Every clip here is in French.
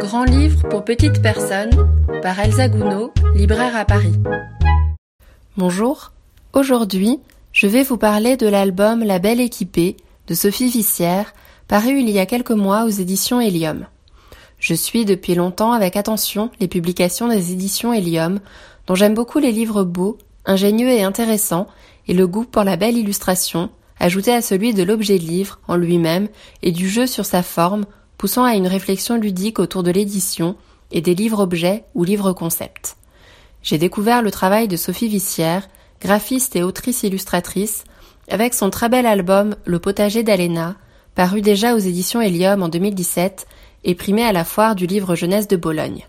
Grand livre pour petites personnes par Elsa Gounod, libraire à Paris. Bonjour, aujourd'hui je vais vous parler de l'album La Belle Équipée de Sophie Vissière, paru il y a quelques mois aux éditions Helium. Je suis depuis longtemps avec attention les publications des éditions Helium, dont j'aime beaucoup les livres beaux, ingénieux et intéressants, et le goût pour la belle illustration, ajouté à celui de l'objet livre en lui-même et du jeu sur sa forme, poussant à une réflexion ludique autour de l'édition et des livres-objets ou livres-concepts. J'ai découvert le travail de Sophie Vissière, graphiste et autrice illustratrice, avec son très bel album Le potager d'Alena, paru déjà aux éditions Helium en 2017 et primé à la foire du livre jeunesse de Bologne.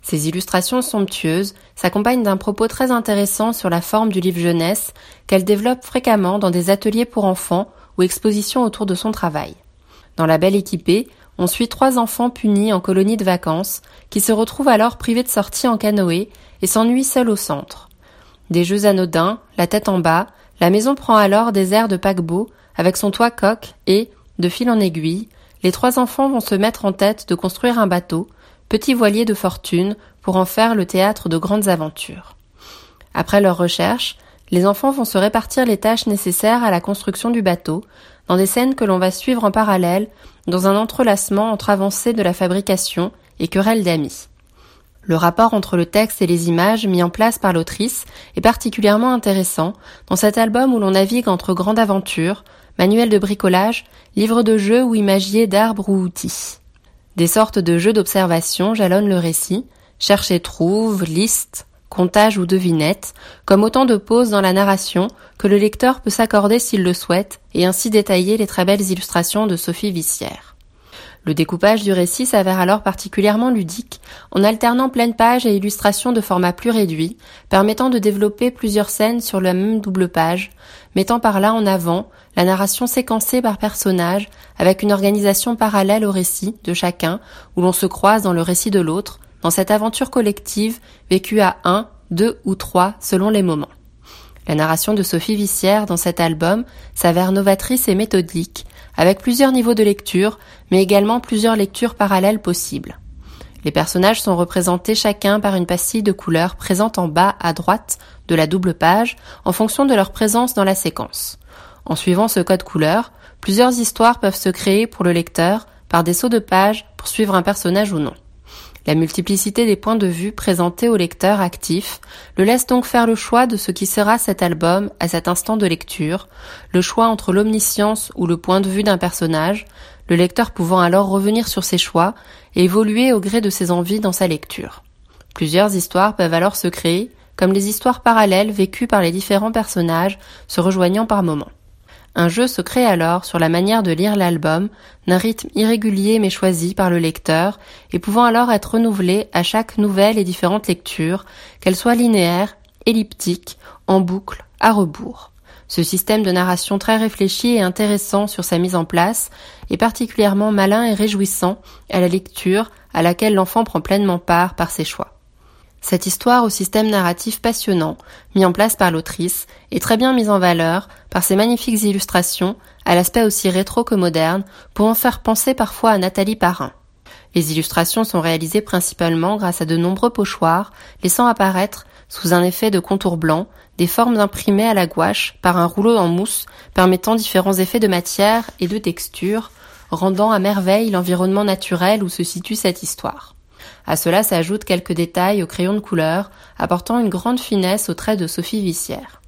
Ces illustrations somptueuses s'accompagnent d'un propos très intéressant sur la forme du livre jeunesse qu'elle développe fréquemment dans des ateliers pour enfants ou expositions autour de son travail. Dans La Belle Équipée, on suit trois enfants punis en colonie de vacances qui se retrouvent alors privés de sortie en canoë et s'ennuient seuls au centre. Des jeux anodins, la tête en bas, la maison prend alors des airs de paquebot avec son toit coque et, de fil en aiguille, les trois enfants vont se mettre en tête de construire un bateau petit voilier de fortune pour en faire le théâtre de grandes aventures. Après leur recherche, les enfants vont se répartir les tâches nécessaires à la construction du bateau, dans des scènes que l'on va suivre en parallèle, dans un entrelacement entre avancées de la fabrication et querelles d'amis. Le rapport entre le texte et les images mis en place par l'autrice est particulièrement intéressant dans cet album où l'on navigue entre grandes aventures, manuels de bricolage, livres de jeux ou imagiers d'arbres ou outils. Des sortes de jeux d'observation jalonnent le récit, cherche et trouve, liste, comptage ou devinette, comme autant de pauses dans la narration que le lecteur peut s'accorder s'il le souhaite et ainsi détailler les très belles illustrations de Sophie Vissière. Le découpage du récit s'avère alors particulièrement ludique, en alternant pleine page et illustrations de format plus réduit, permettant de développer plusieurs scènes sur la même double page, mettant par là en avant la narration séquencée par personnage, avec une organisation parallèle au récit de chacun, où l'on se croise dans le récit de l'autre, dans cette aventure collective vécue à un, deux ou trois selon les moments. La narration de Sophie Vissière dans cet album s'avère novatrice et méthodique, avec plusieurs niveaux de lecture, mais également plusieurs lectures parallèles possibles. Les personnages sont représentés chacun par une pastille de couleur présente en bas à droite de la double page en fonction de leur présence dans la séquence. En suivant ce code couleur, plusieurs histoires peuvent se créer pour le lecteur par des sauts de page pour suivre un personnage ou non. La multiplicité des points de vue présentés au lecteur actif le laisse donc faire le choix de ce qui sera cet album à cet instant de lecture, le choix entre l'omniscience ou le point de vue d'un personnage, le lecteur pouvant alors revenir sur ses choix et évoluer au gré de ses envies dans sa lecture. Plusieurs histoires peuvent alors se créer, comme les histoires parallèles vécues par les différents personnages se rejoignant par moments. Un jeu se crée alors sur la manière de lire l'album, d'un rythme irrégulier mais choisi par le lecteur, et pouvant alors être renouvelé à chaque nouvelle et différente lecture, qu'elle soit linéaire, elliptique, en boucle, à rebours. Ce système de narration très réfléchi et intéressant sur sa mise en place est particulièrement malin et réjouissant à la lecture à laquelle l'enfant prend pleinement part par ses choix. Cette histoire au système narratif passionnant, mis en place par l'autrice, est très bien mise en valeur par ses magnifiques illustrations, à l'aspect aussi rétro que moderne, pour en faire penser parfois à Nathalie Parrain. Les illustrations sont réalisées principalement grâce à de nombreux pochoirs, laissant apparaître, sous un effet de contour blanc, des formes imprimées à la gouache par un rouleau en mousse permettant différents effets de matière et de texture, rendant à merveille l'environnement naturel où se situe cette histoire. À cela s'ajoutent quelques détails au crayon de couleur, apportant une grande finesse aux traits de Sophie Vissière.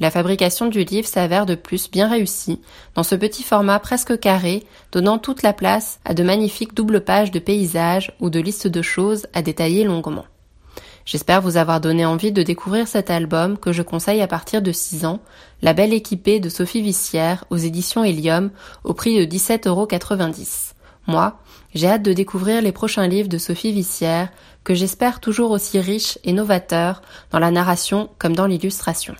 La fabrication du livre s'avère de plus bien réussie, dans ce petit format presque carré, donnant toute la place à de magnifiques doubles pages de paysages ou de listes de choses à détailler longuement. J'espère vous avoir donné envie de découvrir cet album que je conseille à partir de 6 ans, La Belle équipée de Sophie Vissière aux éditions Helium au prix de 17,90 euros. Moi, j'ai hâte de découvrir les prochains livres de Sophie Vissière, que j'espère toujours aussi riches et novateurs dans la narration comme dans l'illustration.